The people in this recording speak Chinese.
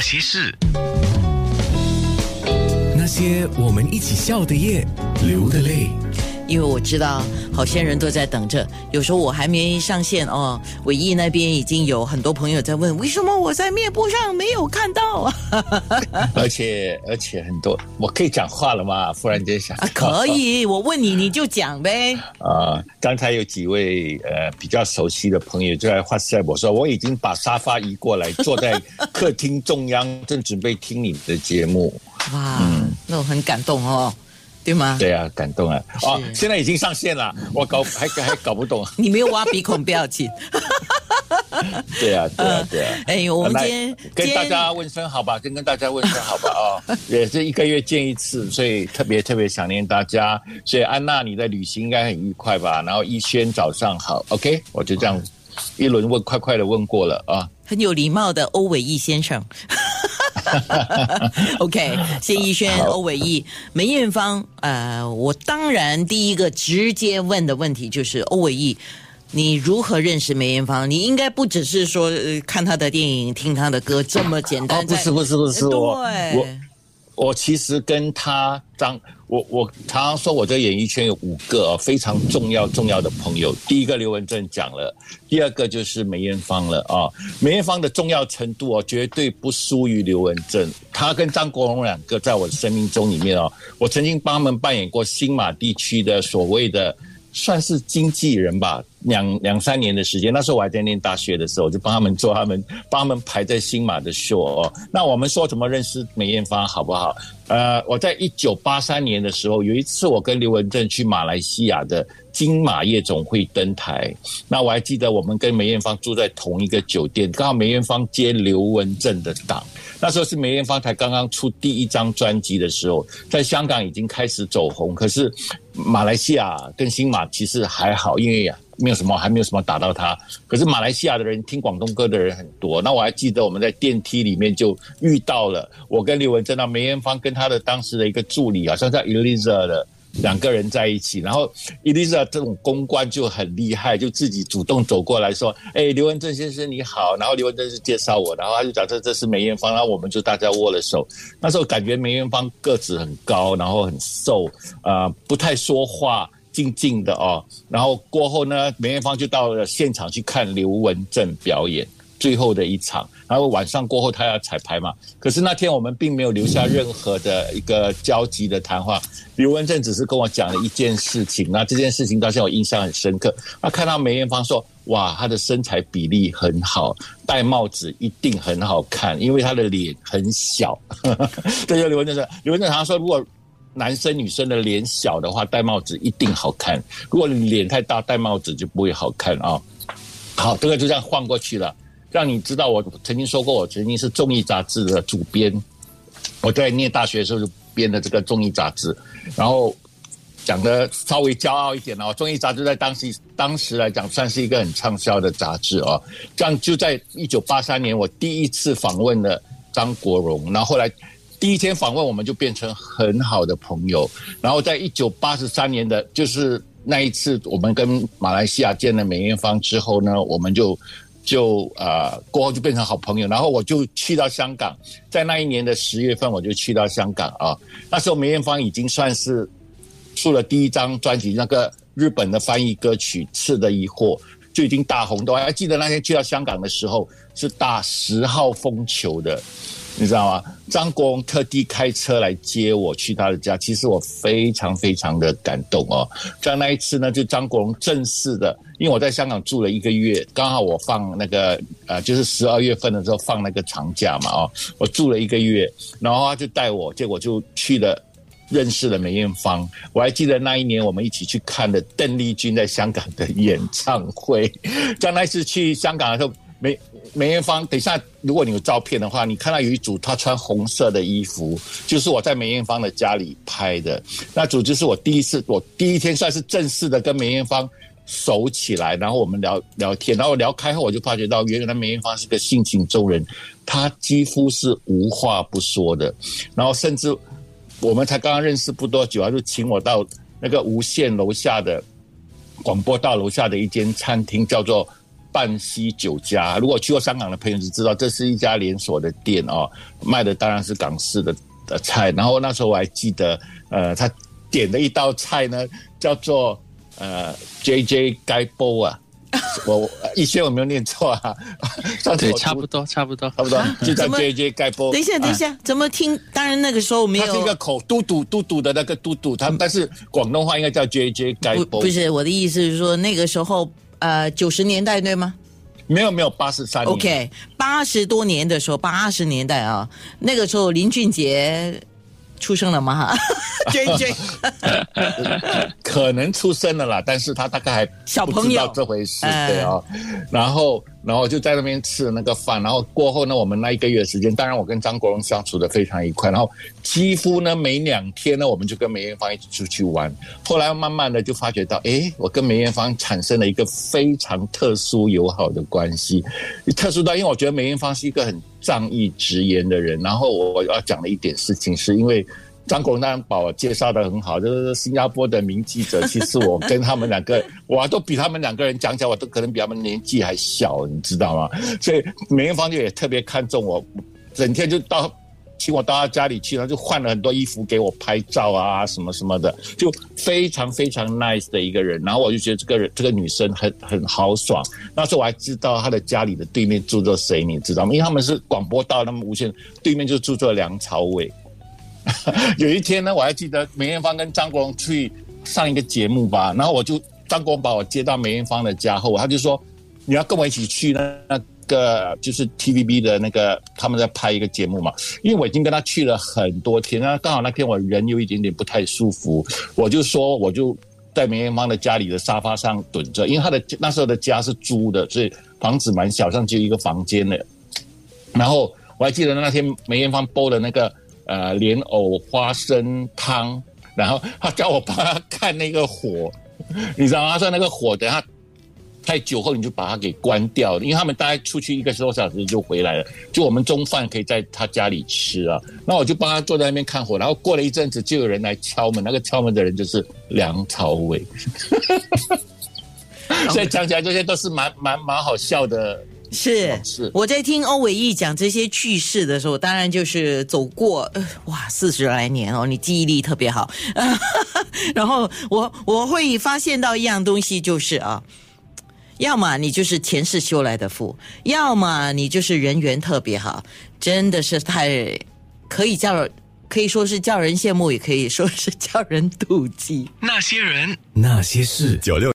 那些事，那些我们一起笑的夜，流的泪。因为我知道好些人都在等着，有时候我还没上线哦，伟毅那边已经有很多朋友在问，为什么我在面部上没有看到？而且而且很多，我可以讲话了吗？忽然间想，可以，我问你你就讲呗。啊，刚才有几位呃比较熟悉的朋友就在发塞我说，我已经把沙发移过来，坐在客厅中央，正准备听你的节目。哇，那我很感动哦。对吗？对啊，感动啊！哦，现在已经上线了，我搞还还搞不懂。你没有挖鼻孔，不要紧。对啊，对啊，对啊。哎，我们今天跟大家问声好吧，跟跟大家问声好吧啊！也是一个月见一次，所以特别特别想念大家。所以安娜，你的旅行应该很愉快吧？然后逸轩早上好，OK，我就这样一轮问，快快的问过了啊。很有礼貌的欧伟毅先生。OK，谢逸轩、欧伟毅、梅艳芳。呃，我当然第一个直接问的问题就是欧伟毅，你如何认识梅艳芳？你应该不只是说看她的电影、听她的歌这么简单。不是不是不是我我我其实跟她张。我我常常说，我在演艺圈有五个非常重要重要的朋友。第一个刘文正讲了，第二个就是梅艳芳了啊。梅艳芳的重要程度哦，绝对不输于刘文正。他跟张国荣两个在我的生命中里面哦，我曾经帮他们扮演过新马地区的所谓的。算是经纪人吧，两两三年的时间。那时候我还在念大学的时候，就帮他们做他们帮他们排在新马的秀哦。那我们说怎么认识梅艳芳好不好？呃，我在一九八三年的时候，有一次我跟刘文正去马来西亚的金马夜总会登台。那我还记得我们跟梅艳芳住在同一个酒店，刚好梅艳芳接刘文正的档。那时候是梅艳芳才刚刚出第一张专辑的时候，在香港已经开始走红，可是马来西亚跟新马其实还好，因为没有什么，还没有什么打到他。可是马来西亚的人听广东歌的人很多，那我还记得我们在电梯里面就遇到了我跟刘文正，那梅艳芳跟他的当时的一个助理，好像叫 Eliza 的。两个人在一起，然后伊丽莎这种公关就很厉害，就自己主动走过来说：“哎，刘文正先生你好。”然后刘文正是介绍我，然后他就讲这这是梅艳芳，然后我们就大家握了手。那时候感觉梅艳芳个子很高，然后很瘦，啊，不太说话，静静的哦。然后过后呢，梅艳芳就到了现场去看刘文正表演。最后的一场，然后晚上过后他要彩排嘛。可是那天我们并没有留下任何的一个交集的谈话。刘文正只是跟我讲了一件事情，那这件事情到现在我印象很深刻。他看到梅艳芳说：“哇，她的身材比例很好，戴帽子一定很好看，因为她的脸很小。”这就刘文正说。刘文正常说，如果男生女生的脸小的话，戴帽子一定好看；如果脸太大，戴帽子就不会好看啊。好，这个就这样换过去了。让你知道，我曾经说过，我曾经是综艺杂志的主编。我在念大学的时候就编的这个综艺杂志，然后讲的稍微骄傲一点哦。综艺杂志在当时当时来讲，算是一个很畅销的杂志哦。这样就在一九八三年，我第一次访问了张国荣，然后后来第一天访问，我们就变成很好的朋友。然后在一九八十三年的，就是那一次我们跟马来西亚见了梅艳芳之后呢，我们就。就啊，过后就变成好朋友，然后我就去到香港，在那一年的十月份，我就去到香港啊。那时候梅艳芳已经算是出了第一张专辑，那个日本的翻译歌曲《刺的疑惑》就已经大红。都还记得那天去到香港的时候，是打十号风球的。你知道吗？张国荣特地开车来接我去他的家，其实我非常非常的感动哦。在那一次呢，就张国荣正式的，因为我在香港住了一个月，刚好我放那个呃，就是十二月份的时候放那个长假嘛，哦，我住了一个月，然后他就带我，结果就去了，认识了梅艳芳。我还记得那一年我们一起去看的邓丽君在香港的演唱会。在那次去香港的时候，梅。梅艳芳，等一下，如果你有照片的话，你看到有一组她穿红色的衣服，就是我在梅艳芳的家里拍的。那组就是我第一次，我第一天算是正式的跟梅艳芳熟起来，然后我们聊聊天，然后聊开后，我就发觉到，原来梅艳芳是个性情中人，她几乎是无话不说的。然后甚至我们才刚刚认识不多久，他就请我到那个无线楼下的广播大楼下的一间餐厅，叫做。半溪酒家。如果去过香港的朋友就知道，这是一家连锁的店哦，卖的当然是港式的的菜。然后那时候我还记得，呃，他点的一道菜呢，叫做呃 J J 盖波啊。我一轩有没有念错啊？对，差不多，差不多，差不多，就叫 J J 盖波。等一下，等一下，怎么听？当然那个时候没有。它是一个口嘟嘟嘟嘟的那个嘟嘟，它但是广东话应该叫 J J 盖波。不是我的意思是说，那个时候呃九十年代对吗？没有没有，八十三。OK，八十多年的时候，八十年代啊，那个时候林俊杰。出生了吗？J J，可能出生了啦，但是他大概还小朋友这回事，对啊。然后，然后就在那边吃了那个饭，然后过后呢，我们那一个月时间，当然我跟张国荣相处的非常愉快，然后几乎呢每两天呢，我们就跟梅艳芳一起出去玩。后来慢慢的就发觉到，哎，我跟梅艳芳产生了一个非常特殊友好的关系，特殊到因为我觉得梅艳芳是一个很。仗义直言的人，然后我要讲的一点事情，是因为张国荣把我介绍的很好，就是新加坡的名记者。其实我跟他们两个，我都比他们两个人讲起来，我都可能比他们年纪还小，你知道吗？所以梅艳芳就也特别看重我，整天就到。请我到他家里去，他就换了很多衣服给我拍照啊，什么什么的，就非常非常 nice 的一个人。然后我就觉得这个人这个女生很很豪爽。那时候我还知道她的家里的对面住着谁，你知道吗？因为他们是广播道，那么无线对面就住着梁朝伟。有一天呢，我还记得梅艳芳跟张国荣去上一个节目吧，然后我就张国荣把我接到梅艳芳的家后，他就说你要跟我一起去呢。个就是 TVB 的那个，他们在拍一个节目嘛。因为我已经跟他去了很多天，那刚好那天我人有一点点不太舒服，我就说我就在梅艳芳的家里的沙发上蹲着，因为他的那时候的家是租的，所以房子蛮小，上只有一个房间的。然后我还记得那天梅艳芳煲的那个呃莲藕花生汤，然后他叫我帮他看那个火，你知道吗？他说那个火等下。太久后你就把它给关掉了，因为他们大概出去一个多小时就回来了，就我们中饭可以在他家里吃啊。那我就帮他坐在那边看火，然后过了一阵子就有人来敲门，那个敲门的人就是梁朝伟。所以讲起来这些都是蛮蛮蛮好笑的。是是，我在听欧伟毅讲这些趣事的时候，当然就是走过哇四十来年哦，你记忆力特别好。然后我我会发现到一样东西，就是啊。要么你就是前世修来的福，要么你就是人缘特别好，真的是太可以叫，可以说是叫人羡慕，也可以说是叫人妒忌。那些人，那些事，九六。